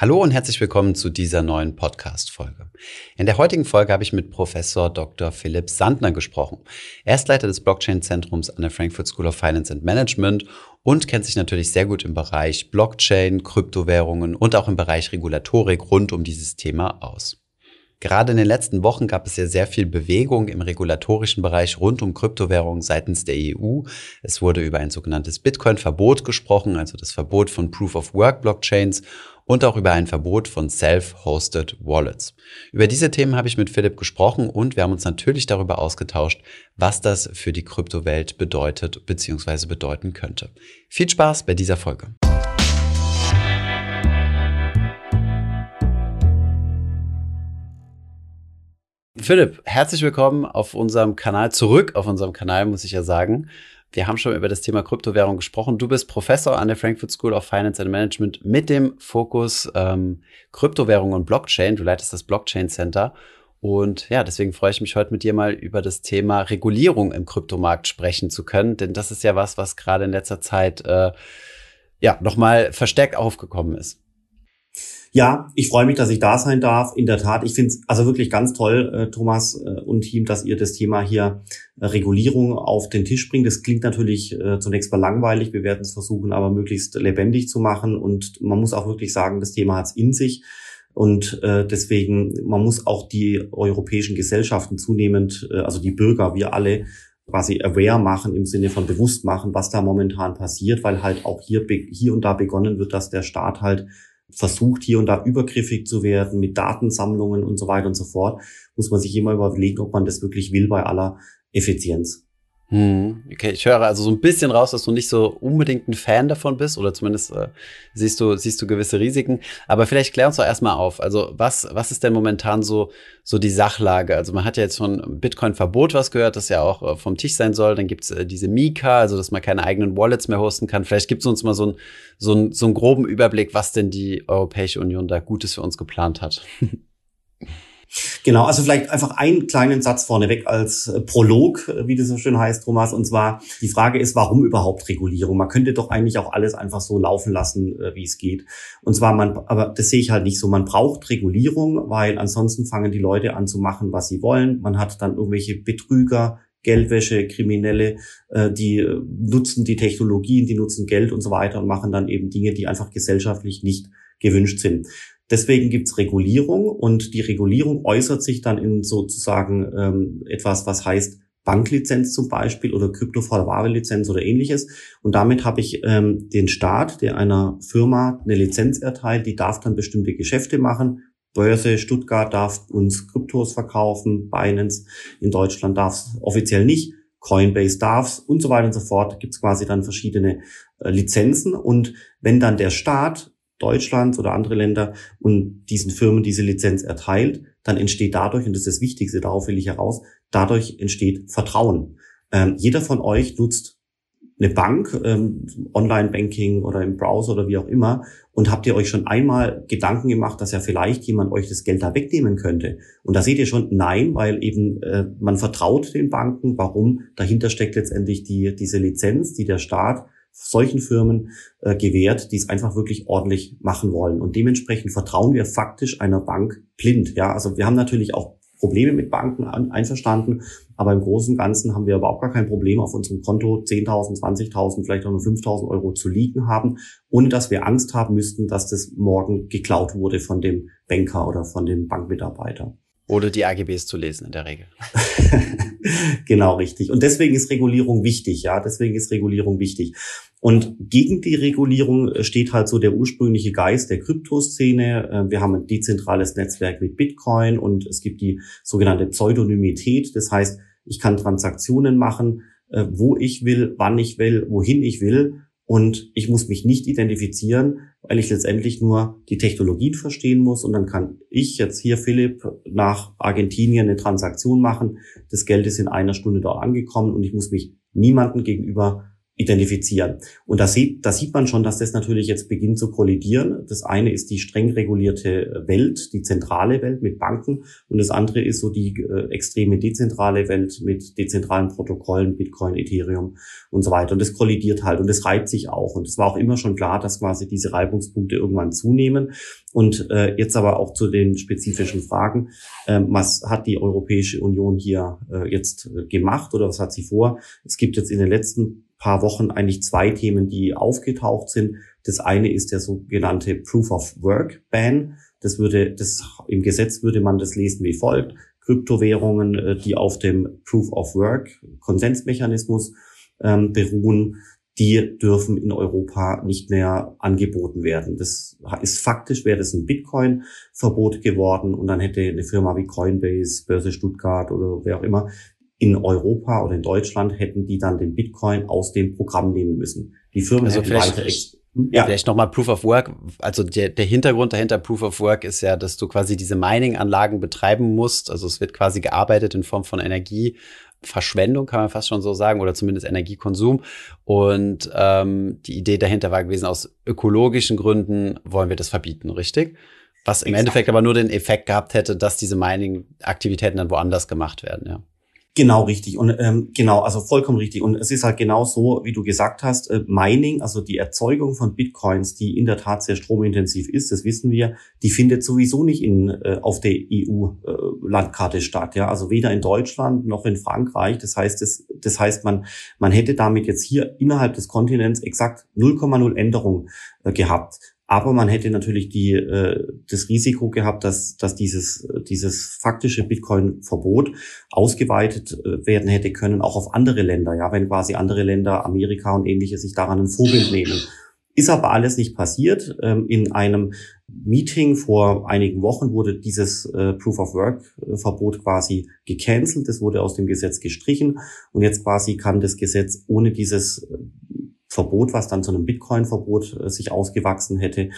Hallo und herzlich willkommen zu dieser neuen Podcast-Folge. In der heutigen Folge habe ich mit Professor Dr. Philipp Sandner gesprochen. Er ist Leiter des Blockchain-Zentrums an der Frankfurt School of Finance and Management und kennt sich natürlich sehr gut im Bereich Blockchain, Kryptowährungen und auch im Bereich Regulatorik rund um dieses Thema aus. Gerade in den letzten Wochen gab es ja sehr viel Bewegung im regulatorischen Bereich rund um Kryptowährungen seitens der EU. Es wurde über ein sogenanntes Bitcoin-Verbot gesprochen, also das Verbot von Proof-of-Work-Blockchains und auch über ein Verbot von Self-Hosted Wallets. Über diese Themen habe ich mit Philipp gesprochen und wir haben uns natürlich darüber ausgetauscht, was das für die Kryptowelt bedeutet bzw. bedeuten könnte. Viel Spaß bei dieser Folge. Philipp, herzlich willkommen auf unserem Kanal, zurück auf unserem Kanal, muss ich ja sagen. Wir haben schon über das Thema Kryptowährung gesprochen. Du bist Professor an der Frankfurt School of Finance and Management mit dem Fokus ähm, Kryptowährung und Blockchain. Du leitest das Blockchain Center. Und ja, deswegen freue ich mich heute mit dir mal über das Thema Regulierung im Kryptomarkt sprechen zu können, denn das ist ja was, was gerade in letzter Zeit äh, ja nochmal verstärkt aufgekommen ist. Ja, ich freue mich, dass ich da sein darf. In der Tat, ich finde es also wirklich ganz toll, äh, Thomas äh, und Team, dass ihr das Thema hier äh, Regulierung auf den Tisch bringt. Das klingt natürlich zunächst mal langweilig. Wir werden es versuchen, aber möglichst lebendig zu machen. Und man muss auch wirklich sagen, das Thema hat es in sich. Und deswegen, man muss auch die europäischen Gesellschaften zunehmend, also die Bürger, wir alle, quasi aware machen im Sinne von bewusst machen, was da momentan passiert, weil halt auch hier, hier und da begonnen wird, dass der Staat halt versucht, hier und da übergriffig zu werden mit Datensammlungen und so weiter und so fort, muss man sich immer überlegen, ob man das wirklich will bei aller Effizienz. Hm, okay, ich höre also so ein bisschen raus, dass du nicht so unbedingt ein Fan davon bist oder zumindest äh, siehst du siehst du gewisse Risiken. Aber vielleicht klär uns doch erstmal auf. Also was was ist denn momentan so so die Sachlage? Also man hat ja jetzt von Bitcoin-Verbot was gehört, das ja auch äh, vom Tisch sein soll. Dann gibt's äh, diese Mika, also dass man keine eigenen Wallets mehr hosten kann. Vielleicht gibt's uns mal so ein so ein so einen groben Überblick, was denn die Europäische Union da Gutes für uns geplant hat. Genau, also vielleicht einfach einen kleinen Satz vorneweg als äh, Prolog, äh, wie das so schön heißt, Thomas. Und zwar die Frage ist, warum überhaupt Regulierung? Man könnte doch eigentlich auch alles einfach so laufen lassen, äh, wie es geht. Und zwar man, aber das sehe ich halt nicht so. Man braucht Regulierung, weil ansonsten fangen die Leute an zu machen, was sie wollen. Man hat dann irgendwelche Betrüger, Geldwäsche, Kriminelle, die nutzen die Technologien, die nutzen Geld und so weiter und machen dann eben Dinge, die einfach gesellschaftlich nicht gewünscht sind. Deswegen gibt's Regulierung und die Regulierung äußert sich dann in sozusagen ähm, etwas, was heißt Banklizenz zum Beispiel oder Kryptoforware-Lizenz oder ähnliches. Und damit habe ich ähm, den Staat, der einer Firma eine Lizenz erteilt, die darf dann bestimmte Geschäfte machen. Börse Stuttgart darf uns Kryptos verkaufen, Binance in Deutschland darf es offiziell nicht. Coinbase darf's und so weiter und so fort. Gibt es quasi dann verschiedene äh, Lizenzen. Und wenn dann der Staat Deutschlands oder andere Länder und diesen Firmen diese Lizenz erteilt, dann entsteht dadurch, und das ist das Wichtigste, darauf will ich heraus, dadurch entsteht Vertrauen. Ähm, jeder von euch nutzt eine Bank, ähm, Online-Banking oder im Browser oder wie auch immer, und habt ihr euch schon einmal Gedanken gemacht, dass ja vielleicht jemand euch das Geld da wegnehmen könnte? Und da seht ihr schon, nein, weil eben äh, man vertraut den Banken. Warum? Dahinter steckt letztendlich die, diese Lizenz, die der Staat solchen Firmen äh, gewährt, die es einfach wirklich ordentlich machen wollen. Und dementsprechend vertrauen wir faktisch einer Bank blind. Ja, also wir haben natürlich auch Probleme mit Banken an, einverstanden, aber im Großen und Ganzen haben wir überhaupt gar kein Problem, auf unserem Konto 10.000, 20.000, vielleicht auch nur 5.000 Euro zu liegen haben, ohne dass wir Angst haben müssten, dass das morgen geklaut wurde von dem Banker oder von dem Bankmitarbeiter. Oder die AGBs zu lesen in der Regel. genau, richtig. Und deswegen ist Regulierung wichtig, ja. Deswegen ist Regulierung wichtig. Und gegen die Regulierung äh, steht halt so der ursprüngliche Geist der Kryptoszene. Äh, wir haben ein dezentrales Netzwerk mit Bitcoin und es gibt die sogenannte Pseudonymität. Das heißt, ich kann Transaktionen machen, äh, wo ich will, wann ich will, wohin ich will. Und ich muss mich nicht identifizieren, weil ich letztendlich nur die Technologien verstehen muss. Und dann kann ich jetzt hier, Philipp, nach Argentinien eine Transaktion machen. Das Geld ist in einer Stunde dort angekommen und ich muss mich niemanden gegenüber identifizieren. Und da sieht, da sieht man schon, dass das natürlich jetzt beginnt zu kollidieren. Das eine ist die streng regulierte Welt, die zentrale Welt mit Banken und das andere ist so die äh, extreme dezentrale Welt mit dezentralen Protokollen, Bitcoin, Ethereum und so weiter. Und das kollidiert halt und das reibt sich auch. Und es war auch immer schon klar, dass quasi diese Reibungspunkte irgendwann zunehmen. Und äh, jetzt aber auch zu den spezifischen Fragen. Ähm, was hat die Europäische Union hier äh, jetzt äh, gemacht oder was hat sie vor? Es gibt jetzt in den letzten paar Wochen eigentlich zwei Themen, die aufgetaucht sind. Das eine ist der sogenannte Proof of Work Ban. Das würde, das im Gesetz würde man das lesen wie folgt. Kryptowährungen, äh, die auf dem Proof of Work Konsensmechanismus ähm, beruhen, die dürfen in Europa nicht mehr angeboten werden. Das ist faktisch, wäre das ein Bitcoin-Verbot geworden und dann hätte eine Firma wie Coinbase, Börse Stuttgart oder wer auch immer in Europa oder in Deutschland hätten die dann den Bitcoin aus dem Programm nehmen müssen. Die Firmen also hätten weiter ja. Vielleicht nochmal Proof of Work. Also der, der Hintergrund dahinter Proof of Work ist ja, dass du quasi diese Mining-Anlagen betreiben musst. Also es wird quasi gearbeitet in Form von Energieverschwendung, kann man fast schon so sagen, oder zumindest Energiekonsum. Und ähm, die Idee dahinter war gewesen, aus ökologischen Gründen wollen wir das verbieten, richtig? Was im Exakt. Endeffekt aber nur den Effekt gehabt hätte, dass diese Mining-Aktivitäten dann woanders gemacht werden, ja. Genau richtig und ähm, genau, also vollkommen richtig. Und es ist halt genau so, wie du gesagt hast, äh, Mining, also die Erzeugung von Bitcoins, die in der Tat sehr stromintensiv ist, das wissen wir, die findet sowieso nicht in äh, auf der EU-Landkarte äh, statt. Ja, also weder in Deutschland noch in Frankreich. Das heißt, das, das heißt, man man hätte damit jetzt hier innerhalb des Kontinents exakt 0,0 Änderung äh, gehabt. Aber man hätte natürlich die, äh, das Risiko gehabt, dass, dass dieses, dieses faktische Bitcoin-Verbot ausgeweitet äh, werden hätte können, auch auf andere Länder. Ja, wenn quasi andere Länder, Amerika und ähnliche, sich daran ein Vorbild nehmen. Ist aber alles nicht passiert. Ähm, in einem Meeting vor einigen Wochen wurde dieses äh, Proof of Work-Verbot quasi gecancelt. Das wurde aus dem Gesetz gestrichen. Und jetzt quasi kann das Gesetz ohne dieses Verbot, was dann zu einem Bitcoin-Verbot äh, sich ausgewachsen hätte,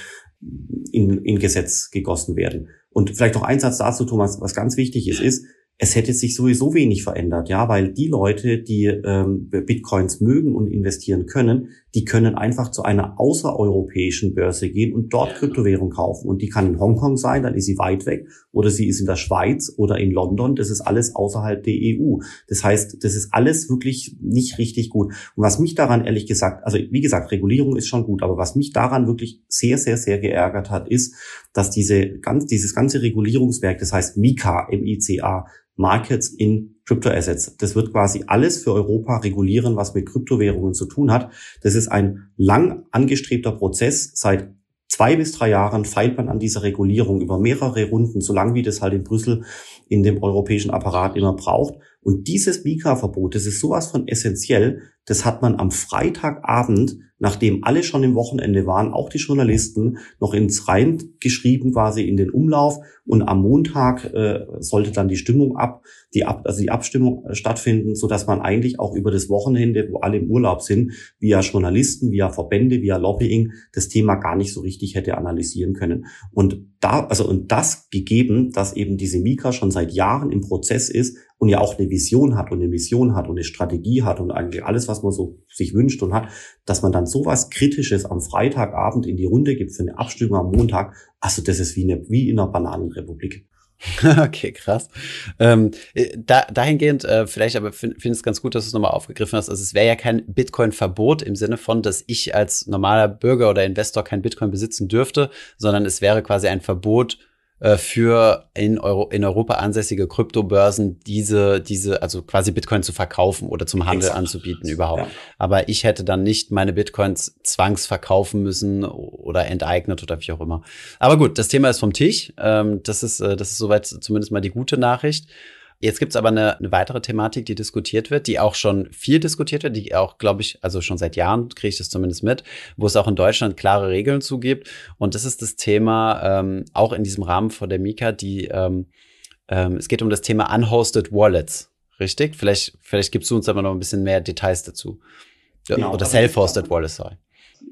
in, in Gesetz gegossen werden. Und vielleicht noch ein Satz dazu, Thomas, was ganz wichtig ist, ist, es hätte sich sowieso wenig verändert, ja, weil die Leute, die ähm, Bitcoins mögen und investieren können, die können einfach zu einer außereuropäischen Börse gehen und dort Kryptowährung kaufen. Und die kann in Hongkong sein, dann ist sie weit weg, oder sie ist in der Schweiz oder in London. Das ist alles außerhalb der EU. Das heißt, das ist alles wirklich nicht richtig gut. Und was mich daran ehrlich gesagt, also wie gesagt, Regulierung ist schon gut, aber was mich daran wirklich sehr, sehr, sehr geärgert hat, ist, dass diese ganz, dieses ganze Regulierungswerk, das heißt MICA, M-I-C-A, Markets in Crypto-Assets. Das wird quasi alles für Europa regulieren, was mit Kryptowährungen zu tun hat. Das ist ein lang angestrebter Prozess. Seit zwei bis drei Jahren feilt man an dieser Regulierung über mehrere Runden, so lang wie das halt in Brüssel in dem europäischen Apparat immer braucht. Und dieses Mika-Verbot, das ist sowas von essentiell, das hat man am Freitagabend, nachdem alle schon im Wochenende waren, auch die Journalisten, noch ins Rein geschrieben, quasi in den Umlauf. Und am Montag äh, sollte dann die Stimmung ab, die ab, also die Abstimmung äh, stattfinden, so dass man eigentlich auch über das Wochenende, wo alle im Urlaub sind, via Journalisten, via Verbände, via Lobbying, das Thema gar nicht so richtig hätte analysieren können. Und da, also und das gegeben, dass eben diese Mika schon seit Jahren im Prozess ist und ja auch eine Vision hat und eine Mission hat und eine Strategie hat und eigentlich alles, was man so sich wünscht und hat, dass man dann sowas Kritisches am Freitagabend in die Runde gibt für eine Abstimmung am Montag, also das ist wie, eine, wie in einer Bananenrepublik. okay, krass. Ähm, äh, da, dahingehend, äh, vielleicht aber finde find es ganz gut, dass du es nochmal aufgegriffen hast. Also es wäre ja kein Bitcoin-Verbot im Sinne von, dass ich als normaler Bürger oder Investor kein Bitcoin besitzen dürfte, sondern es wäre quasi ein Verbot für in, Euro, in Europa ansässige Kryptobörsen diese, diese, also quasi Bitcoin zu verkaufen oder zum Handel Exakt. anzubieten überhaupt. Ja. Aber ich hätte dann nicht meine Bitcoins zwangsverkaufen müssen oder enteignet oder wie auch immer. Aber gut, das Thema ist vom Tisch. Ähm, das ist, äh, das ist soweit zumindest mal die gute Nachricht. Jetzt gibt's aber eine, eine weitere Thematik, die diskutiert wird, die auch schon viel diskutiert wird, die auch, glaube ich, also schon seit Jahren kriege ich das zumindest mit, wo es auch in Deutschland klare Regeln zugibt. Und das ist das Thema, ähm, auch in diesem Rahmen von der Mika, die ähm, ähm, es geht um das Thema Unhosted Wallets. Richtig? Vielleicht, vielleicht gibst du uns aber noch ein bisschen mehr Details dazu. Genau, Oder Self-Hosted Wallets, sorry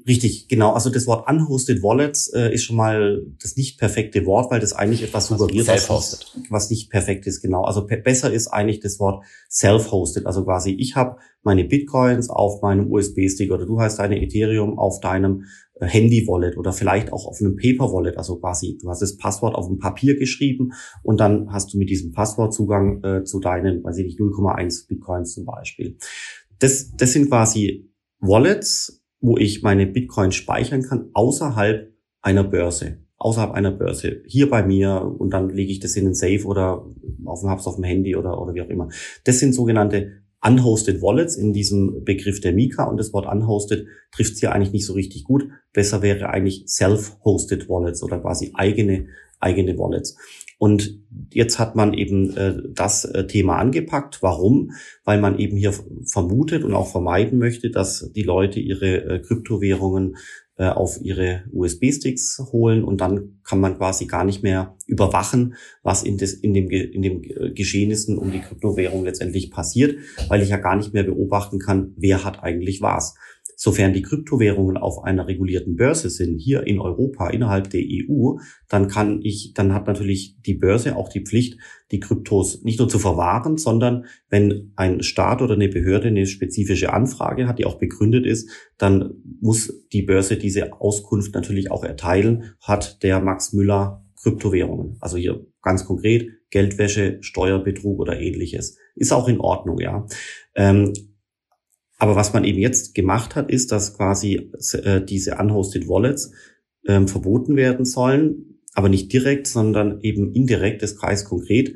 Richtig, genau. Also das Wort unhosted Wallets äh, ist schon mal das nicht perfekte Wort, weil das eigentlich etwas also suggeriert, was, was nicht perfekt ist. Genau. Also besser ist eigentlich das Wort self-hosted. Also quasi ich habe meine Bitcoins auf meinem USB-Stick oder du hast deine Ethereum auf deinem äh, Handy-Wallet oder vielleicht auch auf einem Paper-Wallet. Also quasi du hast das Passwort auf dem Papier geschrieben und dann hast du mit diesem Passwort Zugang äh, zu deinen, weiß ich nicht, 0,1 Bitcoins zum Beispiel. Das, das sind quasi Wallets, wo ich meine Bitcoin speichern kann außerhalb einer Börse. Außerhalb einer Börse. Hier bei mir und dann lege ich das in den Safe oder auf dem Hubs auf dem Handy oder, oder wie auch immer. Das sind sogenannte unhosted Wallets in diesem Begriff der Mika und das Wort unhosted trifft es hier eigentlich nicht so richtig gut. Besser wäre eigentlich self-hosted Wallets oder quasi eigene, eigene Wallets. Und jetzt hat man eben äh, das äh, Thema angepackt. Warum? Weil man eben hier vermutet und auch vermeiden möchte, dass die Leute ihre äh, Kryptowährungen äh, auf ihre USB-Sticks holen und dann kann man quasi gar nicht mehr überwachen, was in, des, in, dem, in dem äh, Geschehnissen um die Kryptowährung letztendlich passiert, weil ich ja gar nicht mehr beobachten kann, wer hat eigentlich was. Sofern die Kryptowährungen auf einer regulierten Börse sind, hier in Europa, innerhalb der EU, dann kann ich, dann hat natürlich die Börse auch die Pflicht, die Kryptos nicht nur zu verwahren, sondern wenn ein Staat oder eine Behörde eine spezifische Anfrage hat, die auch begründet ist, dann muss die Börse diese Auskunft natürlich auch erteilen, hat der Max Müller Kryptowährungen. Also hier ganz konkret Geldwäsche, Steuerbetrug oder ähnliches. Ist auch in Ordnung, ja. Ähm, aber was man eben jetzt gemacht hat, ist, dass quasi äh, diese unhosted Wallets ähm, verboten werden sollen, aber nicht direkt, sondern eben indirekt, das Kreis konkret,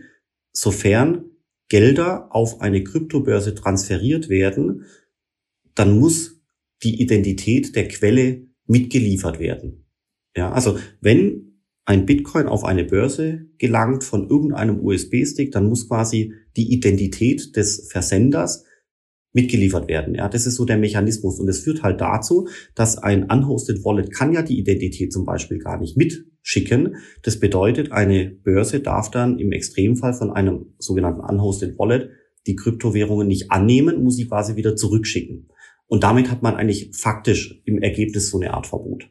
sofern Gelder auf eine Kryptobörse transferiert werden, dann muss die Identität der Quelle mitgeliefert werden. Ja, also wenn ein Bitcoin auf eine Börse gelangt von irgendeinem USB-Stick, dann muss quasi die Identität des Versenders mitgeliefert werden. Ja, das ist so der Mechanismus. Und es führt halt dazu, dass ein unhosted Wallet kann ja die Identität zum Beispiel gar nicht mitschicken. Das bedeutet, eine Börse darf dann im Extremfall von einem sogenannten unhosted Wallet die Kryptowährungen nicht annehmen, muss sie quasi wieder zurückschicken. Und damit hat man eigentlich faktisch im Ergebnis so eine Art Verbot.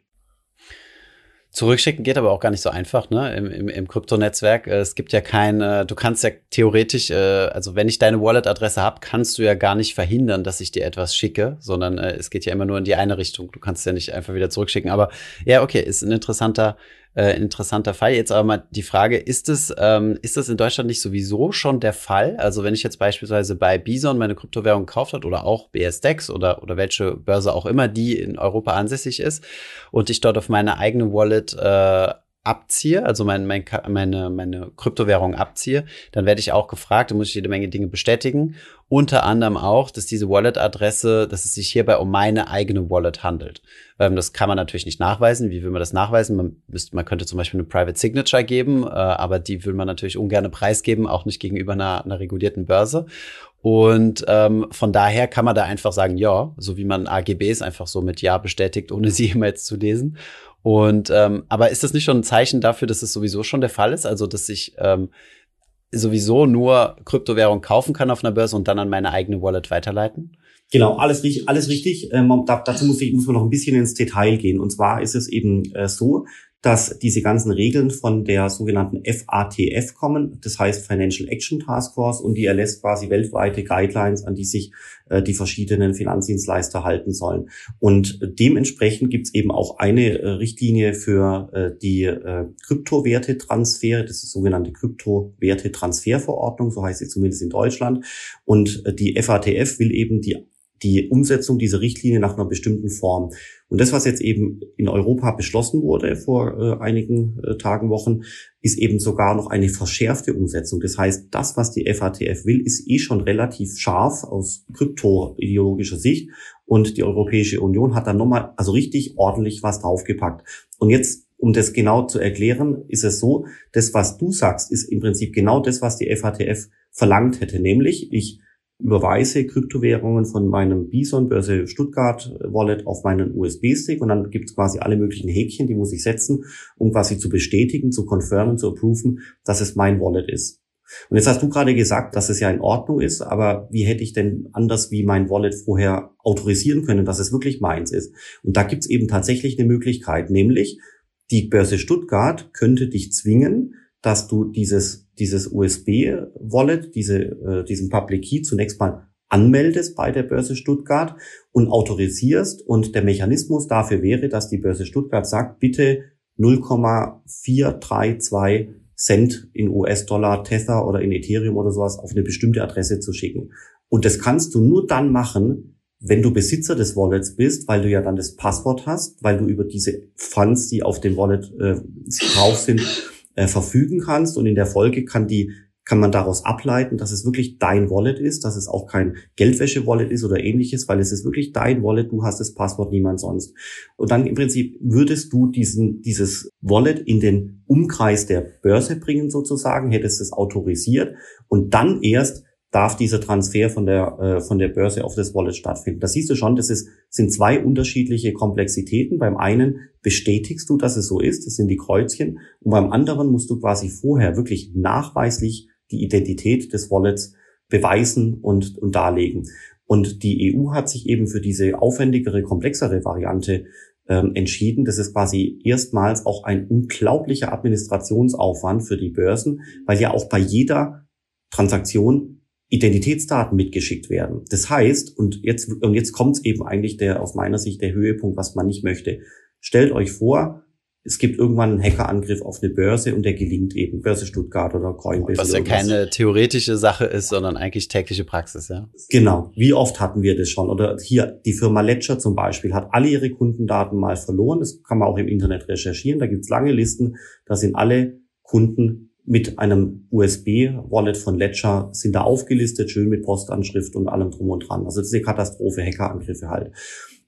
Zurückschicken geht aber auch gar nicht so einfach, ne? Im, im, im Kryptonetzwerk. Äh, es gibt ja kein, äh, du kannst ja theoretisch, äh, also wenn ich deine Wallet-Adresse habe, kannst du ja gar nicht verhindern, dass ich dir etwas schicke, sondern es geht ja immer nur in die eine Richtung. Du kannst ja nicht einfach wieder zurückschicken. Aber ja, okay, ist ein interessanter, äh, interessanter Fall. Jetzt aber mal die Frage, ist es, ähm, ist das in Deutschland nicht sowieso schon der Fall? Also wenn ich jetzt beispielsweise bei Bison meine Kryptowährung gekauft hat oder auch BSDEX oder, oder welche Börse auch immer, die in Europa ansässig ist und ich dort auf meine eigene Wallet äh, abziehe, also mein, mein, meine, meine Kryptowährung abziehe, dann werde ich auch gefragt, da muss ich jede Menge Dinge bestätigen. Unter anderem auch, dass diese Wallet-Adresse, dass es sich hierbei um meine eigene Wallet handelt. Ähm, das kann man natürlich nicht nachweisen. Wie will man das nachweisen? Man, müsste, man könnte zum Beispiel eine Private Signature geben, äh, aber die will man natürlich ungern preisgeben, auch nicht gegenüber einer, einer regulierten Börse. Und ähm, von daher kann man da einfach sagen, ja, so wie man AGBs einfach so mit Ja bestätigt, ohne sie jemals zu lesen. Und ähm, aber ist das nicht schon ein Zeichen dafür, dass es sowieso schon der Fall ist? Also, dass ich ähm, sowieso nur Kryptowährung kaufen kann auf einer Börse und dann an meine eigene Wallet weiterleiten? Genau, alles richtig. Alles richtig. Ähm, dazu muss, ich, muss man noch ein bisschen ins Detail gehen. Und zwar ist es eben äh, so, dass diese ganzen Regeln von der sogenannten FATF kommen, das heißt Financial Action Task Force, und die erlässt quasi weltweite Guidelines, an die sich äh, die verschiedenen Finanzdienstleister halten sollen. Und dementsprechend gibt es eben auch eine äh, Richtlinie für äh, die äh, Kryptowertetransfere, das ist die sogenannte Kryptowertetransferverordnung, so heißt sie zumindest in Deutschland. Und äh, die FATF will eben die die Umsetzung dieser Richtlinie nach einer bestimmten Form. Und das, was jetzt eben in Europa beschlossen wurde vor äh, einigen äh, Tagen, Wochen, ist eben sogar noch eine verschärfte Umsetzung. Das heißt, das, was die FATF will, ist eh schon relativ scharf aus kryptoideologischer Sicht. Und die Europäische Union hat dann nochmal, also richtig ordentlich was draufgepackt. Und jetzt um das genau zu erklären, ist es so, das, was du sagst, ist im Prinzip genau das, was die FATF verlangt hätte. Nämlich, ich überweise Kryptowährungen von meinem Bison Börse Stuttgart Wallet auf meinen USB-Stick und dann gibt es quasi alle möglichen Häkchen, die muss ich setzen, um quasi zu bestätigen, zu confirmen, zu approven, dass es mein Wallet ist. Und jetzt hast du gerade gesagt, dass es ja in Ordnung ist, aber wie hätte ich denn anders wie mein Wallet vorher autorisieren können, dass es wirklich meins ist? Und da gibt es eben tatsächlich eine Möglichkeit, nämlich die Börse Stuttgart könnte dich zwingen, dass du dieses, dieses USB-Wallet, diese, äh, diesen Public Key zunächst mal anmeldest bei der Börse Stuttgart und autorisierst. Und der Mechanismus dafür wäre, dass die Börse Stuttgart sagt, bitte 0,432 Cent in US-Dollar, Tether oder in Ethereum oder sowas auf eine bestimmte Adresse zu schicken. Und das kannst du nur dann machen, wenn du Besitzer des Wallets bist, weil du ja dann das Passwort hast, weil du über diese Funds, die auf dem Wallet äh, drauf sind, äh, verfügen kannst. Und in der Folge kann die kann man daraus ableiten, dass es wirklich dein Wallet ist, dass es auch kein Geldwäsche-Wallet ist oder ähnliches, weil es ist wirklich dein Wallet, du hast das Passwort, niemand sonst. Und dann im Prinzip würdest du diesen, dieses Wallet in den Umkreis der Börse bringen sozusagen, hättest es autorisiert und dann erst darf dieser Transfer von der, äh, von der Börse auf das Wallet stattfinden. Da siehst du schon, das ist, sind zwei unterschiedliche Komplexitäten. Beim einen bestätigst du, dass es so ist, das sind die Kreuzchen, und beim anderen musst du quasi vorher wirklich nachweislich die Identität des Wallets beweisen und, und darlegen. Und die EU hat sich eben für diese aufwendigere, komplexere Variante ähm, entschieden. Das ist quasi erstmals auch ein unglaublicher Administrationsaufwand für die Börsen, weil ja auch bei jeder Transaktion Identitätsdaten mitgeschickt werden. Das heißt, und jetzt, und jetzt kommt es eben eigentlich der, aus meiner Sicht der Höhepunkt, was man nicht möchte. Stellt euch vor, es gibt irgendwann einen Hackerangriff auf eine Börse und der gelingt eben Börse Stuttgart oder Coinbase. Was ja keine theoretische Sache ist, sondern eigentlich tägliche Praxis, ja. Genau. Wie oft hatten wir das schon? Oder hier die Firma Ledger zum Beispiel hat alle ihre Kundendaten mal verloren. Das kann man auch im Internet recherchieren. Da gibt's lange Listen. Da sind alle Kunden mit einem USB-Wallet von Ledger sind da aufgelistet, schön mit Postanschrift und allem drum und dran. Also das ist eine Katastrophe, Hackerangriffe halt.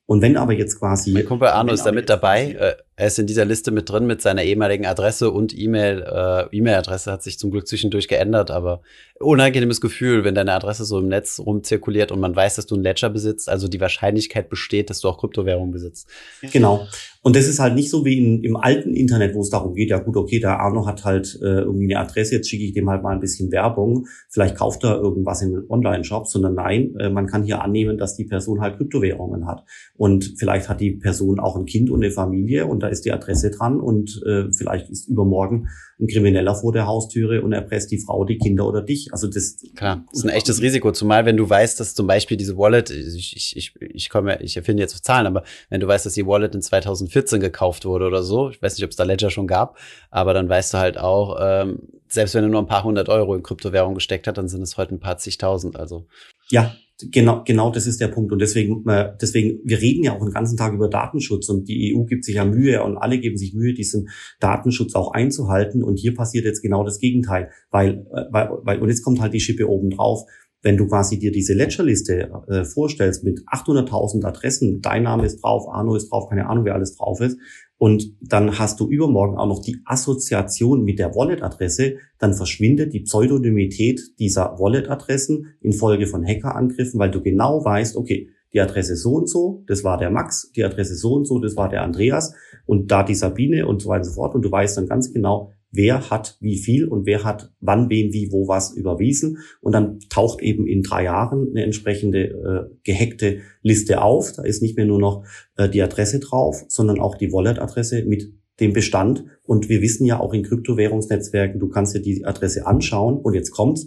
Und wenn aber jetzt quasi. Mein Kumpel Arno ist da mit dabei. Äh, er ist in dieser Liste mit drin mit seiner ehemaligen Adresse und E-Mail. Äh, E-Mail-Adresse hat sich zum Glück zwischendurch geändert, aber unangenehmes Gefühl, wenn deine Adresse so im Netz rumzirkuliert und man weiß, dass du ein Ledger besitzt. Also die Wahrscheinlichkeit besteht, dass du auch Kryptowährungen besitzt. Genau. Und das ist halt nicht so wie in, im alten Internet, wo es darum geht, ja gut, okay, der Arno hat halt äh, irgendwie eine Adresse, jetzt schicke ich dem halt mal ein bisschen Werbung, vielleicht kauft er irgendwas in Online-Shop, sondern nein, äh, man kann hier annehmen, dass die Person halt Kryptowährungen hat. Und vielleicht hat die Person auch ein Kind und eine Familie und da ist die Adresse dran und äh, vielleicht ist übermorgen ein Krimineller vor der Haustüre und erpresst die Frau, die Kinder oder dich. Also das klar, das ist ein echtes Risiko. Zumal wenn du weißt, dass zum Beispiel diese Wallet, ich ich ich, ich komme, ich erfinde jetzt Zahlen, aber wenn du weißt, dass die Wallet in 2014 gekauft wurde oder so, ich weiß nicht, ob es da Ledger schon gab, aber dann weißt du halt auch, ähm, selbst wenn du nur ein paar hundert Euro in Kryptowährung gesteckt hast, dann sind es heute ein paar zigtausend. Also ja, Genau, genau das ist der Punkt. Und deswegen, äh, deswegen, wir reden ja auch den ganzen Tag über Datenschutz und die EU gibt sich ja Mühe und alle geben sich Mühe, diesen Datenschutz auch einzuhalten. Und hier passiert jetzt genau das Gegenteil, weil, äh, weil, weil und jetzt kommt halt die Schippe oben drauf. Wenn du quasi dir diese Ledgerliste äh, vorstellst mit 800.000 Adressen, dein Name ist drauf, Arno ist drauf, keine Ahnung, wer alles drauf ist, und dann hast du übermorgen auch noch die Assoziation mit der Wallet-Adresse, dann verschwindet die Pseudonymität dieser Wallet-Adressen infolge von Hackerangriffen, weil du genau weißt, okay, die Adresse so und so, das war der Max, die Adresse so und so, das war der Andreas und da die Sabine und so weiter und so fort. Und du weißt dann ganz genau, wer hat wie viel und wer hat wann, wen, wie, wo was überwiesen. Und dann taucht eben in drei Jahren eine entsprechende äh, gehackte Liste auf. Da ist nicht mehr nur noch äh, die Adresse drauf, sondern auch die Wallet-Adresse mit dem Bestand. Und wir wissen ja auch in Kryptowährungsnetzwerken, du kannst dir die Adresse anschauen und jetzt kommt's.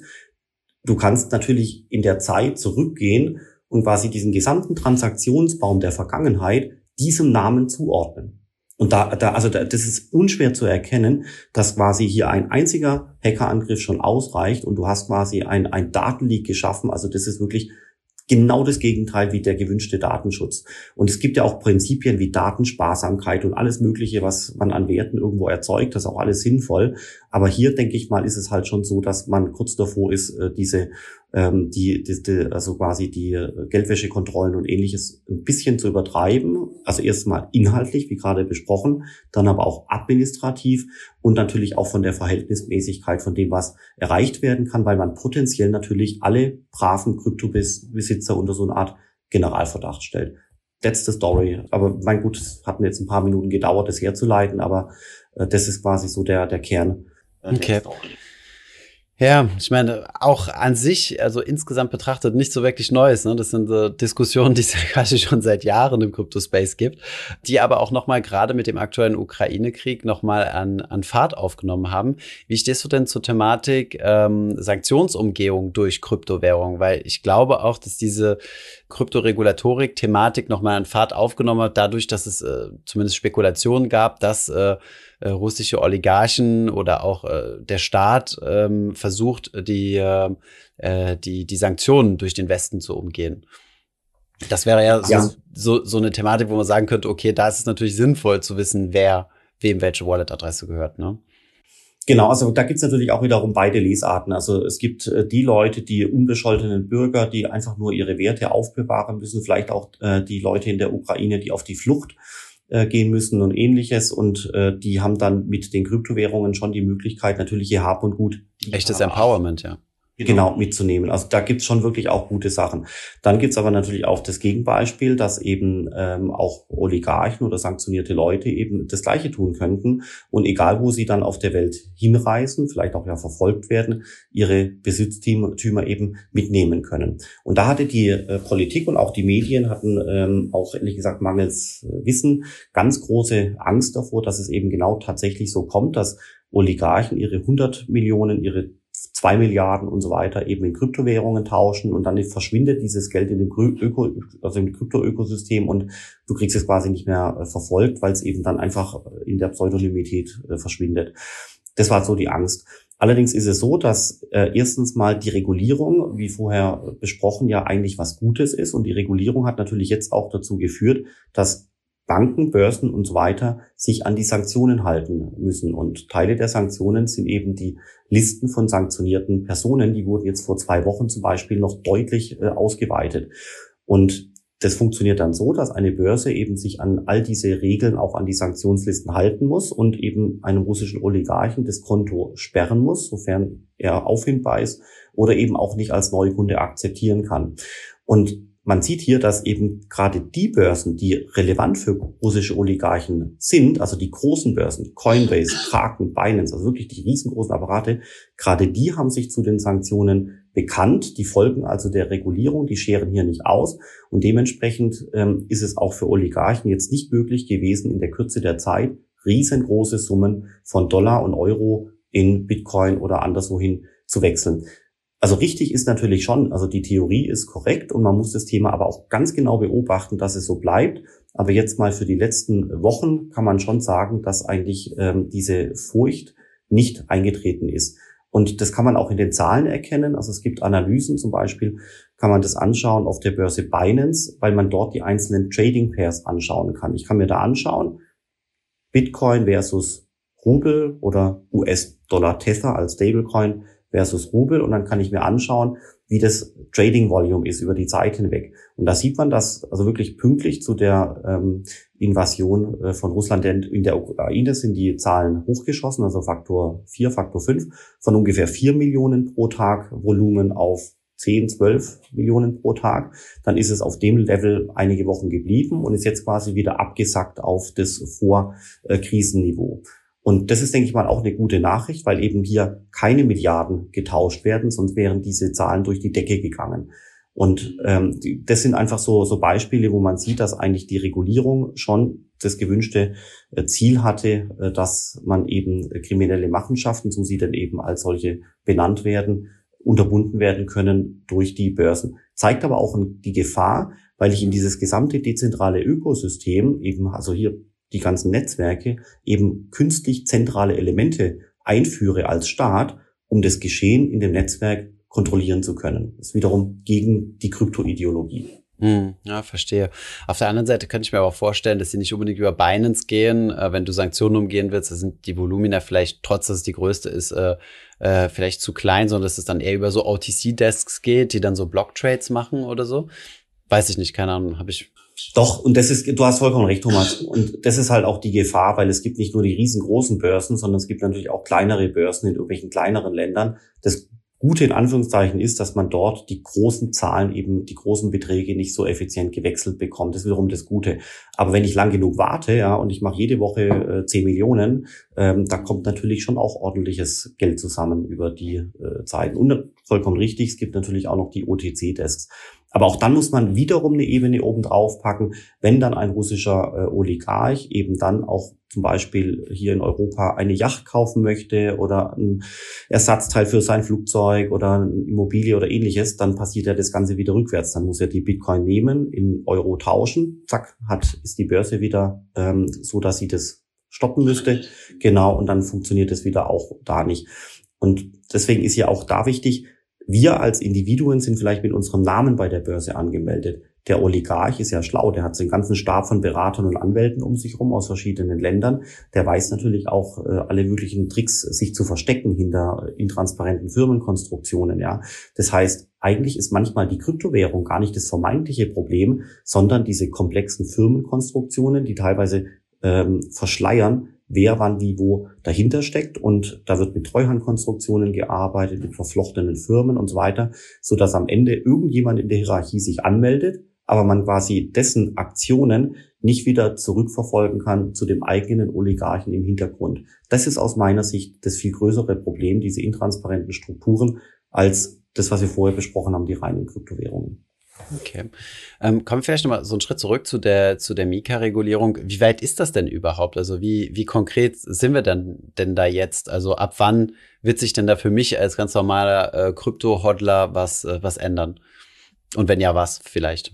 Du kannst natürlich in der Zeit zurückgehen und quasi diesen gesamten Transaktionsbaum der Vergangenheit diesem Namen zuordnen. Und da, da, also da, das ist unschwer zu erkennen, dass quasi hier ein einziger Hackerangriff schon ausreicht und du hast quasi ein, ein Datenleak geschaffen. Also das ist wirklich genau das Gegenteil wie der gewünschte Datenschutz. Und es gibt ja auch Prinzipien wie Datensparsamkeit und alles Mögliche, was man an Werten irgendwo erzeugt. Das ist auch alles sinnvoll. Aber hier denke ich mal, ist es halt schon so, dass man kurz davor ist, äh, diese ähm, die, die, also quasi die äh, Geldwäschekontrollen und ähnliches ein bisschen zu übertreiben. Also erstmal inhaltlich, wie gerade besprochen, dann aber auch administrativ und natürlich auch von der Verhältnismäßigkeit von dem, was erreicht werden kann, weil man potenziell natürlich alle braven Kryptobesitzer unter so eine Art Generalverdacht stellt. That's the story. Aber mein gut, es hat mir jetzt ein paar Minuten gedauert, das herzuleiten, aber äh, das ist quasi so der, der Kern. Okay. Ja, ich meine, auch an sich, also insgesamt betrachtet, nicht so wirklich Neues. Ne? Das sind äh, Diskussionen, die es ja quasi schon seit Jahren im Crypto-Space gibt, die aber auch nochmal gerade mit dem aktuellen Ukraine-Krieg nochmal an, an Fahrt aufgenommen haben. Wie stehst du denn zur Thematik ähm, Sanktionsumgehung durch Kryptowährung? Weil ich glaube auch, dass diese Kryptoregulatorik-Thematik nochmal an Fahrt aufgenommen hat, dadurch, dass es äh, zumindest Spekulationen gab, dass äh, äh, russische Oligarchen oder auch äh, der Staat ähm, versucht, die, äh, äh, die, die Sanktionen durch den Westen zu umgehen. Das wäre ja, ja. So, so, so eine Thematik, wo man sagen könnte, okay, da ist es natürlich sinnvoll zu wissen, wer wem welche Wallet-Adresse gehört, ne? Genau, also da gibt's natürlich auch wiederum beide Lesarten. Also es gibt äh, die Leute, die unbescholtenen Bürger, die einfach nur ihre Werte aufbewahren müssen, vielleicht auch äh, die Leute in der Ukraine, die auf die Flucht äh, gehen müssen und ähnliches. Und äh, die haben dann mit den Kryptowährungen schon die Möglichkeit, natürlich ihr Hab und Gut. Echtes Empowerment, ja. Genau. genau, mitzunehmen. Also da gibt's schon wirklich auch gute Sachen. Dann gibt's aber natürlich auch das Gegenbeispiel, dass eben ähm, auch Oligarchen oder sanktionierte Leute eben das Gleiche tun könnten und egal wo sie dann auf der Welt hinreisen, vielleicht auch ja verfolgt werden, ihre Besitztümer eben mitnehmen können. Und da hatte die äh, Politik und auch die Medien hatten ähm, auch ehrlich gesagt mangels äh, Wissen ganz große Angst davor, dass es eben genau tatsächlich so kommt, dass Oligarchen ihre 100 Millionen, ihre zwei Milliarden und so weiter eben in Kryptowährungen tauschen und dann verschwindet dieses Geld in dem Öko, also im Krypto-Ökosystem und du kriegst es quasi nicht mehr äh, verfolgt, weil es eben dann einfach in der Pseudonymität äh, verschwindet. Das war so die Angst. Allerdings ist es so, dass äh, erstens mal die Regulierung, wie vorher besprochen, ja eigentlich was Gutes ist. Und die Regulierung hat natürlich jetzt auch dazu geführt, dass Banken, Börsen und so weiter sich an die Sanktionen halten müssen. Und Teile der Sanktionen sind eben die Listen von sanktionierten Personen. Die wurden jetzt vor zwei Wochen zum Beispiel noch deutlich äh, ausgeweitet. Und das funktioniert dann so, dass eine Börse eben sich an all diese Regeln auch an die Sanktionslisten halten muss und eben einem russischen Oligarchen das Konto sperren muss, sofern er auffindbar ist oder eben auch nicht als Neukunde akzeptieren kann. Und man sieht hier, dass eben gerade die Börsen, die relevant für russische Oligarchen sind, also die großen Börsen, Coinbase, Kraken, Binance, also wirklich die riesengroßen Apparate, gerade die haben sich zu den Sanktionen bekannt. Die folgen also der Regulierung, die scheren hier nicht aus. Und dementsprechend ähm, ist es auch für Oligarchen jetzt nicht möglich gewesen, in der Kürze der Zeit riesengroße Summen von Dollar und Euro in Bitcoin oder anderswohin zu wechseln. Also richtig ist natürlich schon, also die Theorie ist korrekt und man muss das Thema aber auch ganz genau beobachten, dass es so bleibt. Aber jetzt mal für die letzten Wochen kann man schon sagen, dass eigentlich ähm, diese Furcht nicht eingetreten ist. Und das kann man auch in den Zahlen erkennen. Also es gibt Analysen, zum Beispiel kann man das anschauen auf der Börse Binance, weil man dort die einzelnen Trading Pairs anschauen kann. Ich kann mir da anschauen, Bitcoin versus Rubel oder US-Dollar Tether als Stablecoin versus Rubel und dann kann ich mir anschauen, wie das Trading Volume ist über die Zeit hinweg. Und da sieht man, dass also wirklich pünktlich zu der ähm, Invasion äh, von Russland in der Ukraine sind die Zahlen hochgeschossen, also Faktor 4, Faktor 5, von ungefähr 4 Millionen pro Tag Volumen auf 10, 12 Millionen pro Tag. Dann ist es auf dem Level einige Wochen geblieben und ist jetzt quasi wieder abgesackt auf das Vorkrisenniveau. Und das ist, denke ich mal, auch eine gute Nachricht, weil eben hier keine Milliarden getauscht werden, sonst wären diese Zahlen durch die Decke gegangen. Und ähm, das sind einfach so, so Beispiele, wo man sieht, dass eigentlich die Regulierung schon das gewünschte äh, Ziel hatte, äh, dass man eben kriminelle Machenschaften, so sie dann eben als solche benannt werden, unterbunden werden können durch die Börsen. Zeigt aber auch die Gefahr, weil ich in dieses gesamte dezentrale Ökosystem eben, also hier die ganzen Netzwerke eben künstlich zentrale Elemente einführe als Staat, um das Geschehen in dem Netzwerk kontrollieren zu können. Das ist wiederum gegen die Kryptoideologie. Hm, ja, verstehe. Auf der anderen Seite könnte ich mir aber vorstellen, dass sie nicht unbedingt über Binance gehen. Äh, wenn du Sanktionen umgehen willst, dann sind die Volumina vielleicht, trotz dass es die größte ist, äh, äh, vielleicht zu klein, sondern dass es dann eher über so OTC-Desks geht, die dann so Blocktrades machen oder so. Weiß ich nicht, keine Ahnung, habe ich doch, und das ist, du hast vollkommen recht, Thomas. Und das ist halt auch die Gefahr, weil es gibt nicht nur die riesengroßen Börsen, sondern es gibt natürlich auch kleinere Börsen in irgendwelchen kleineren Ländern. Das Gute in Anführungszeichen ist, dass man dort die großen Zahlen eben, die großen Beträge nicht so effizient gewechselt bekommt. Das ist wiederum das Gute. Aber wenn ich lang genug warte, ja, und ich mache jede Woche äh, 10 Millionen, ähm, da kommt natürlich schon auch ordentliches Geld zusammen über die äh, Zeiten. Und vollkommen richtig, es gibt natürlich auch noch die OTC-Desks. Aber auch dann muss man wiederum eine Ebene oben drauf packen, wenn dann ein russischer äh, Oligarch eben dann auch zum Beispiel hier in Europa eine Yacht kaufen möchte oder ein Ersatzteil für sein Flugzeug oder eine Immobilie oder ähnliches, dann passiert ja das Ganze wieder rückwärts. Dann muss er die Bitcoin nehmen, in Euro tauschen, zack, hat, ist die Börse wieder ähm, so, dass sie das stoppen müsste. Genau, und dann funktioniert es wieder auch da nicht. Und deswegen ist ja auch da wichtig, wir als Individuen sind vielleicht mit unserem Namen bei der Börse angemeldet. Der Oligarch ist ja schlau, der hat so einen ganzen Stab von Beratern und Anwälten um sich herum aus verschiedenen Ländern. Der weiß natürlich auch äh, alle möglichen Tricks, sich zu verstecken hinter intransparenten Firmenkonstruktionen. Ja, das heißt, eigentlich ist manchmal die Kryptowährung gar nicht das vermeintliche Problem, sondern diese komplexen Firmenkonstruktionen, die teilweise ähm, verschleiern, wer wann wie wo dahinter steckt. Und da wird mit Treuhandkonstruktionen gearbeitet, mit verflochtenen Firmen und so weiter, so dass am Ende irgendjemand in der Hierarchie sich anmeldet, aber man quasi dessen Aktionen nicht wieder zurückverfolgen kann zu dem eigenen Oligarchen im Hintergrund. Das ist aus meiner Sicht das viel größere Problem, diese intransparenten Strukturen, als das, was wir vorher besprochen haben, die reinen Kryptowährungen. Okay. Ähm, kommen wir vielleicht nochmal so einen Schritt zurück zu der, zu der Mika-Regulierung. Wie weit ist das denn überhaupt? Also wie, wie konkret sind wir denn, denn da jetzt? Also ab wann wird sich denn da für mich als ganz normaler äh, Krypto-Hodler was, äh, was ändern? Und wenn ja, was vielleicht?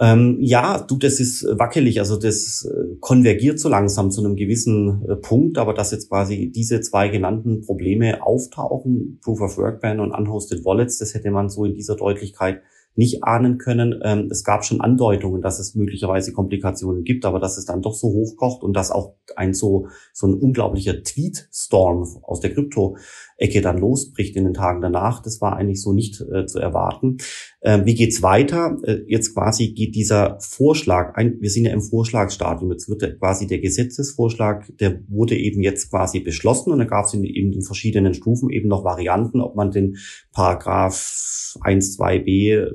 Ähm, ja, du, das ist wackelig. Also das äh, konvergiert so langsam zu einem gewissen äh, Punkt, aber dass jetzt quasi diese zwei genannten Probleme auftauchen, Proof of Work Ban und Unhosted Wallets, das hätte man so in dieser Deutlichkeit nicht ahnen können. Ähm, es gab schon Andeutungen, dass es möglicherweise Komplikationen gibt, aber dass es dann doch so hochkocht und dass auch ein so, so ein unglaublicher Tweet-Storm aus der Krypto-Ecke dann losbricht in den Tagen danach, das war eigentlich so nicht äh, zu erwarten. Äh, wie geht's weiter? Äh, jetzt quasi geht dieser Vorschlag, ein, wir sind ja im Vorschlagsstadium, jetzt wird quasi der Gesetzesvorschlag, der wurde eben jetzt quasi beschlossen und da gab es in, in den verschiedenen Stufen eben noch Varianten, ob man den Paragraph 1, 2b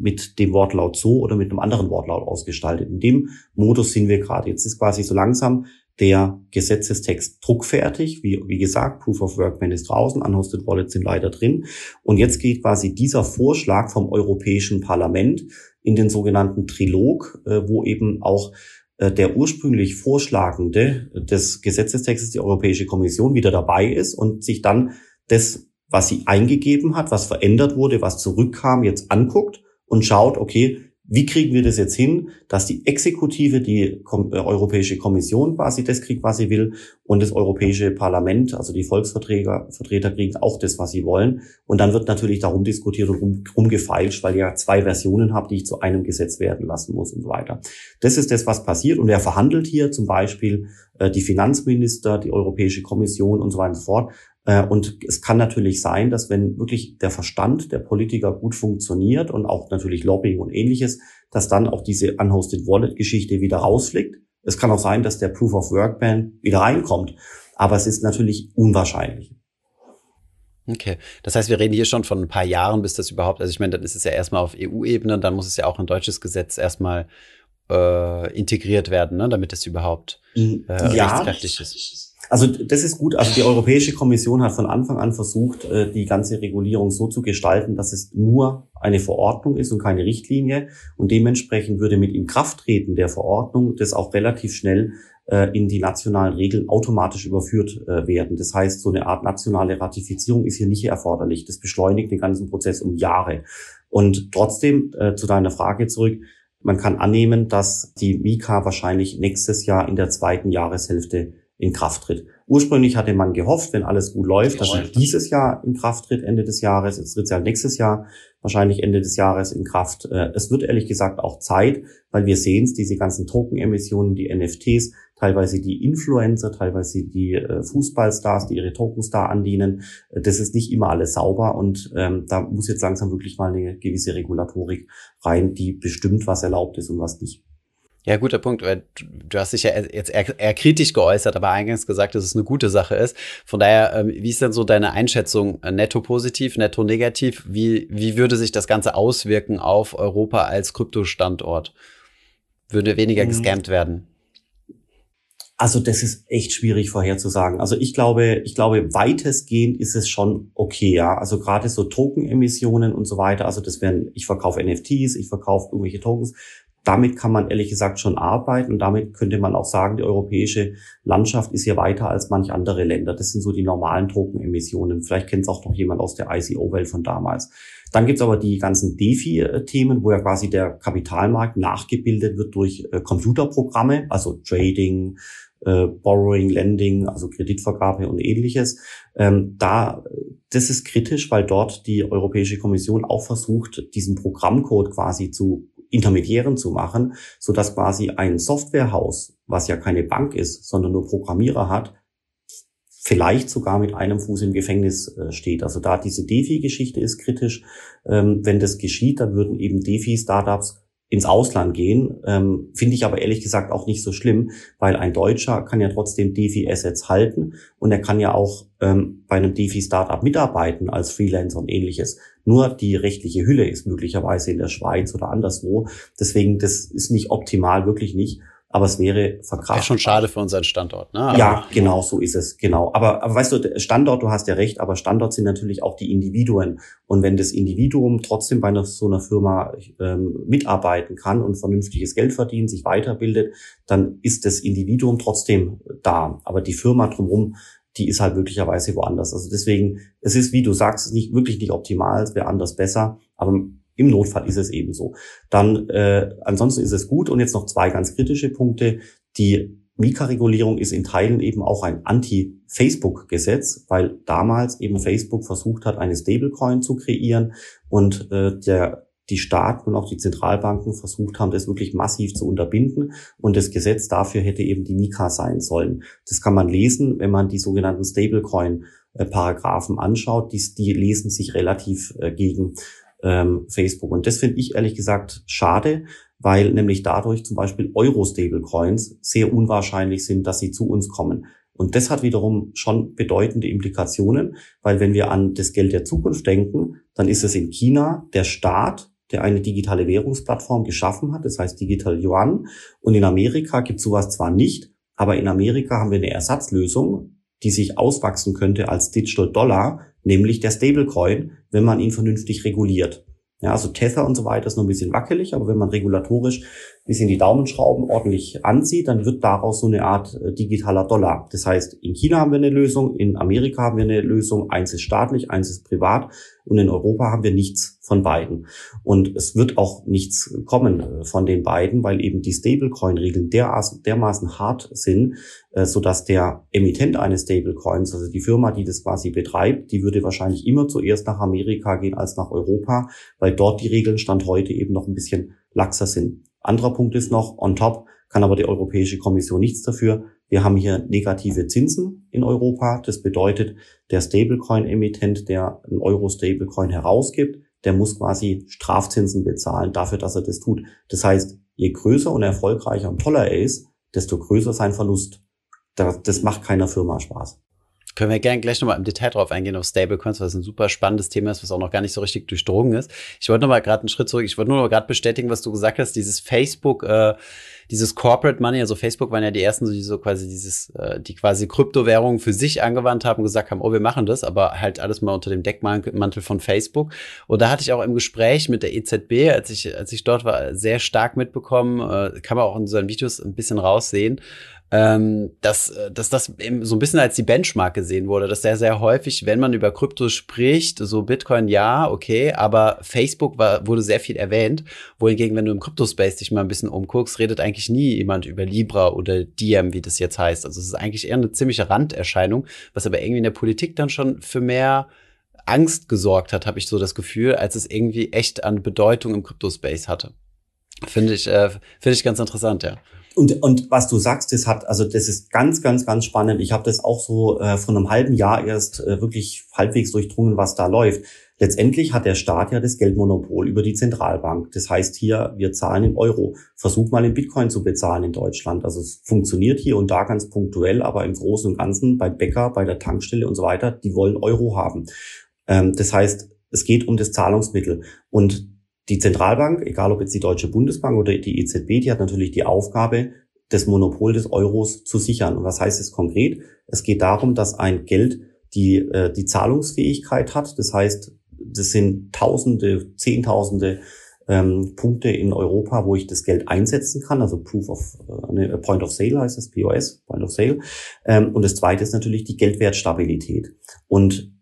mit dem Wortlaut so oder mit einem anderen Wortlaut ausgestaltet. In dem Modus sind wir gerade. Jetzt ist quasi so langsam der Gesetzestext druckfertig. Wie, wie gesagt, Proof of Workman ist draußen, Unhosted Wallets sind leider drin. Und jetzt geht quasi dieser Vorschlag vom Europäischen Parlament in den sogenannten Trilog, äh, wo eben auch äh, der ursprünglich Vorschlagende des Gesetzestextes, die Europäische Kommission, wieder dabei ist und sich dann das, was sie eingegeben hat, was verändert wurde, was zurückkam, jetzt anguckt und schaut, okay, wie kriegen wir das jetzt hin, dass die Exekutive, die äh, Europäische Kommission quasi das kriegt, was sie will, und das Europäische Parlament, also die Volksvertreter, Vertreter kriegen auch das, was sie wollen. Und dann wird natürlich darum diskutiert und rum, rumgefeilscht, weil ich ja zwei Versionen habe, die ich zu einem Gesetz werden lassen muss und so weiter. Das ist das, was passiert. Und wer verhandelt hier? Zum Beispiel äh, die Finanzminister, die Europäische Kommission und so weiter und so fort. Äh, und es kann natürlich sein, dass wenn wirklich der Verstand der Politiker gut funktioniert und auch natürlich Lobbying und ähnliches, dass dann auch diese Unhosted Wallet Geschichte wieder rausfliegt. Es kann auch sein, dass der Proof of Work Ban wieder reinkommt. Aber es ist natürlich unwahrscheinlich. Okay, das heißt, wir reden hier schon von ein paar Jahren, bis das überhaupt, also ich meine, dann ist es ja erstmal auf EU-Ebene, dann muss es ja auch in deutsches Gesetz erstmal äh, integriert werden, ne, damit es überhaupt äh, ja, rechtskräftig ist. Also das ist gut. Also die Europäische Kommission hat von Anfang an versucht, äh, die ganze Regulierung so zu gestalten, dass es nur eine Verordnung ist und keine Richtlinie. Und dementsprechend würde mit Inkrafttreten der Verordnung das auch relativ schnell äh, in die nationalen Regeln automatisch überführt äh, werden. Das heißt, so eine Art nationale Ratifizierung ist hier nicht erforderlich. Das beschleunigt den ganzen Prozess um Jahre. Und trotzdem, zu deiner Frage zurück, man kann annehmen, dass die Mika wahrscheinlich nächstes Jahr in der zweiten Jahreshälfte in Kraft tritt. Ursprünglich hatte man gehofft, wenn alles gut läuft, dass sie dieses Jahr in Kraft tritt, Ende des Jahres. Jetzt tritt halt nächstes Jahr, wahrscheinlich Ende des Jahres in Kraft. Äh, es wird ehrlich gesagt auch Zeit, weil wir sehen es, diese ganzen Token-Emissionen, die NFTs, teilweise die Influencer, teilweise die äh, Fußballstars, die ihre Tokens da andienen. Äh, das ist nicht immer alles sauber und ähm, da muss jetzt langsam wirklich mal eine gewisse Regulatorik rein, die bestimmt, was erlaubt ist und was nicht. Ja, guter Punkt. Du hast dich ja jetzt eher, eher, kritisch geäußert, aber eingangs gesagt, dass es eine gute Sache ist. Von daher, ähm, wie ist denn so deine Einschätzung? Äh, netto positiv, netto negativ? Wie, wie würde sich das Ganze auswirken auf Europa als Kryptostandort? Würde weniger mhm. gescampt werden? Also das ist echt schwierig vorherzusagen. Also ich glaube, ich glaube, weitestgehend ist es schon okay, ja. Also gerade so Token-Emissionen und so weiter. Also das wären, ich verkaufe NFTs, ich verkaufe irgendwelche Tokens damit kann man ehrlich gesagt schon arbeiten und damit könnte man auch sagen, die europäische Landschaft ist hier weiter als manch andere Länder. Das sind so die normalen Tokenemissionen. Vielleicht kennt es auch noch jemand aus der ICO-Welt von damals. Dann gibt's aber die ganzen DeFi-Themen, wo ja quasi der Kapitalmarkt nachgebildet wird durch äh, Computerprogramme, also Trading, äh, Borrowing, Lending, also Kreditvergabe und ähnliches. Ähm, da, das ist kritisch, weil dort die Europäische Kommission auch versucht, diesen Programmcode quasi zu Intermediären zu machen, so dass quasi ein Softwarehaus, was ja keine Bank ist, sondern nur Programmierer hat, vielleicht sogar mit einem Fuß im Gefängnis äh, steht. Also da diese DeFi-Geschichte ist kritisch. Ähm, wenn das geschieht, dann würden eben DeFi-Startups ins Ausland gehen. Ähm, Finde ich aber ehrlich gesagt auch nicht so schlimm, weil ein Deutscher kann ja trotzdem DeFi-Assets halten und er kann ja auch ähm, bei einem DeFi-Startup mitarbeiten als Freelancer und ähnliches. Nur die rechtliche Hülle ist möglicherweise in der Schweiz oder anderswo. Deswegen, das ist nicht optimal, wirklich nicht aber es wäre verkraftbar. Wäre schon schade für unseren Standort, ne? Aber ja, genau, so ist es, genau. Aber, aber weißt du, Standort, du hast ja recht, aber Standort sind natürlich auch die Individuen. Und wenn das Individuum trotzdem bei einer, so einer Firma ähm, mitarbeiten kann und vernünftiges Geld verdient, sich weiterbildet, dann ist das Individuum trotzdem da. Aber die Firma drumherum, die ist halt möglicherweise woanders. Also deswegen, es ist, wie du sagst, nicht wirklich nicht optimal, es wäre anders besser. Aber im Notfall ist es eben so. Dann äh, ansonsten ist es gut und jetzt noch zwei ganz kritische Punkte. Die Mika-Regulierung ist in Teilen eben auch ein Anti-Facebook-Gesetz, weil damals eben Facebook versucht hat, eine Stablecoin zu kreieren und äh, der die Staaten und auch die Zentralbanken versucht haben, das wirklich massiv zu unterbinden. Und das Gesetz dafür hätte eben die Mika sein sollen. Das kann man lesen, wenn man die sogenannten Stablecoin-Paragraphen anschaut. Die, die lesen sich relativ äh, gegen ähm, Facebook. Und das finde ich ehrlich gesagt schade, weil nämlich dadurch zum Beispiel Euro-Stablecoins sehr unwahrscheinlich sind, dass sie zu uns kommen. Und das hat wiederum schon bedeutende Implikationen, weil wenn wir an das Geld der Zukunft denken, dann ist es in China der Staat, der eine digitale Währungsplattform geschaffen hat, das heißt Digital Yuan. Und in Amerika gibt es sowas zwar nicht, aber in Amerika haben wir eine Ersatzlösung, die sich auswachsen könnte als Digital Dollar, nämlich der Stablecoin, wenn man ihn vernünftig reguliert. Ja, also Tether und so weiter ist noch ein bisschen wackelig, aber wenn man regulatorisch bisschen die Daumenschrauben ordentlich anzieht, dann wird daraus so eine Art äh, digitaler Dollar. Das heißt, in China haben wir eine Lösung, in Amerika haben wir eine Lösung, eins ist staatlich, eins ist privat und in Europa haben wir nichts von beiden. Und es wird auch nichts kommen äh, von den beiden, weil eben die Stablecoin-Regeln dermaßen, hart sind, äh, so dass der Emittent eines Stablecoins, also die Firma, die das quasi betreibt, die würde wahrscheinlich immer zuerst nach Amerika gehen als nach Europa, weil dort die Regeln Stand heute eben noch ein bisschen laxer sind. Anderer Punkt ist noch, on top kann aber die Europäische Kommission nichts dafür. Wir haben hier negative Zinsen in Europa. Das bedeutet, der Stablecoin-Emittent, der einen Euro-Stablecoin herausgibt, der muss quasi Strafzinsen bezahlen dafür, dass er das tut. Das heißt, je größer und erfolgreicher und toller er ist, desto größer sein Verlust. Das macht keiner Firma Spaß. Können wir gerne gleich nochmal im Detail drauf eingehen auf Stablecoins, was ein super spannendes Thema ist, was auch noch gar nicht so richtig durchdrungen ist. Ich wollte nochmal gerade einen Schritt zurück. Ich wollte nur noch gerade bestätigen, was du gesagt hast. Dieses Facebook, äh, dieses Corporate Money, also Facebook waren ja die ersten, die so quasi dieses, äh, die quasi Kryptowährungen für sich angewandt haben gesagt haben, oh, wir machen das, aber halt alles mal unter dem Deckmantel von Facebook. Und da hatte ich auch im Gespräch mit der EZB, als ich, als ich dort war, sehr stark mitbekommen, äh, kann man auch in unseren Videos ein bisschen raussehen, ähm, dass, äh, dass das eben so ein bisschen als die Benchmark gesehen wurde, dass sehr, sehr häufig, wenn man über Krypto spricht, so Bitcoin ja, okay, aber Facebook war, wurde sehr viel erwähnt, wohingegen, wenn du im Kryptospace dich mal ein bisschen umguckst, redet eigentlich nie jemand über Libra oder Diem, wie das jetzt heißt. Also es ist eigentlich eher eine ziemliche Randerscheinung, was aber irgendwie in der Politik dann schon für mehr Angst gesorgt hat, habe ich so das Gefühl, als es irgendwie echt an Bedeutung im Kryptospace hatte. Finde ich, äh, finde ich ganz interessant, ja. Und, und was du sagst, das hat, also das ist ganz, ganz, ganz spannend. Ich habe das auch so äh, vor einem halben Jahr erst äh, wirklich halbwegs durchdrungen, was da läuft. Letztendlich hat der Staat ja das Geldmonopol über die Zentralbank. Das heißt hier, wir zahlen in Euro. Versuch mal in Bitcoin zu bezahlen in Deutschland. Also es funktioniert hier und da ganz punktuell, aber im Großen und Ganzen bei Bäcker, bei der Tankstelle und so weiter, die wollen Euro haben. Ähm, das heißt, es geht um das Zahlungsmittel. Und die Zentralbank, egal ob jetzt die Deutsche Bundesbank oder die EZB, die hat natürlich die Aufgabe, das Monopol des Euros zu sichern. Und was heißt es konkret? Es geht darum, dass ein Geld die, äh, die Zahlungsfähigkeit hat. Das heißt, das sind Tausende, Zehntausende ähm, Punkte in Europa, wo ich das Geld einsetzen kann, also Proof of äh, Point of Sale heißt das, POS, Point of Sale. Ähm, und das zweite ist natürlich die Geldwertstabilität. Und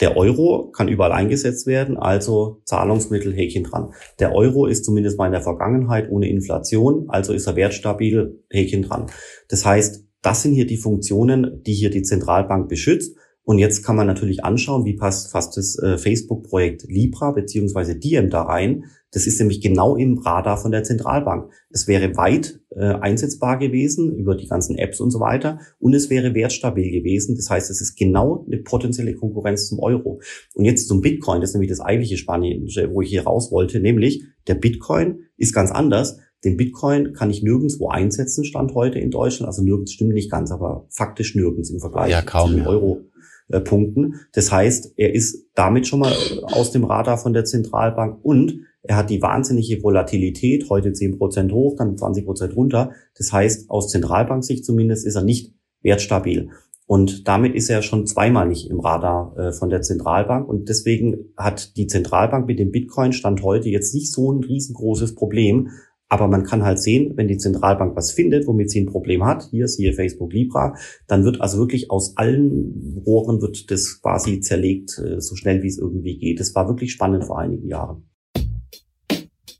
der Euro kann überall eingesetzt werden, also Zahlungsmittel Häkchen dran. Der Euro ist zumindest mal in der Vergangenheit ohne Inflation, also ist er wertstabil Häkchen dran. Das heißt, das sind hier die Funktionen, die hier die Zentralbank beschützt. Und jetzt kann man natürlich anschauen, wie passt fast das äh, Facebook-Projekt Libra beziehungsweise Diem da rein. Das ist nämlich genau im Radar von der Zentralbank. Es wäre weit äh, einsetzbar gewesen über die ganzen Apps und so weiter und es wäre wertstabil gewesen. Das heißt, es ist genau eine potenzielle Konkurrenz zum Euro. Und jetzt zum Bitcoin, das ist nämlich das eigentliche Spannende, wo ich hier raus wollte, nämlich der Bitcoin ist ganz anders. Den Bitcoin kann ich nirgendwo einsetzen, Stand heute in Deutschland. Also nirgends stimmt nicht ganz, aber faktisch nirgends im Vergleich ja, kaum, zu dem Euro. Äh, punkten. Das heißt, er ist damit schon mal aus dem Radar von der Zentralbank und er hat die wahnsinnige Volatilität, heute 10% hoch, dann 20% runter. Das heißt, aus Zentralbanksicht zumindest ist er nicht wertstabil. Und damit ist er schon zweimal nicht im Radar äh, von der Zentralbank. Und deswegen hat die Zentralbank mit dem Bitcoin-Stand heute jetzt nicht so ein riesengroßes Problem, aber man kann halt sehen, wenn die Zentralbank was findet, womit sie ein Problem hat, hier siehe Facebook Libra, dann wird also wirklich aus allen Rohren wird das quasi zerlegt, äh, so schnell wie es irgendwie geht. Das war wirklich spannend vor einigen Jahren.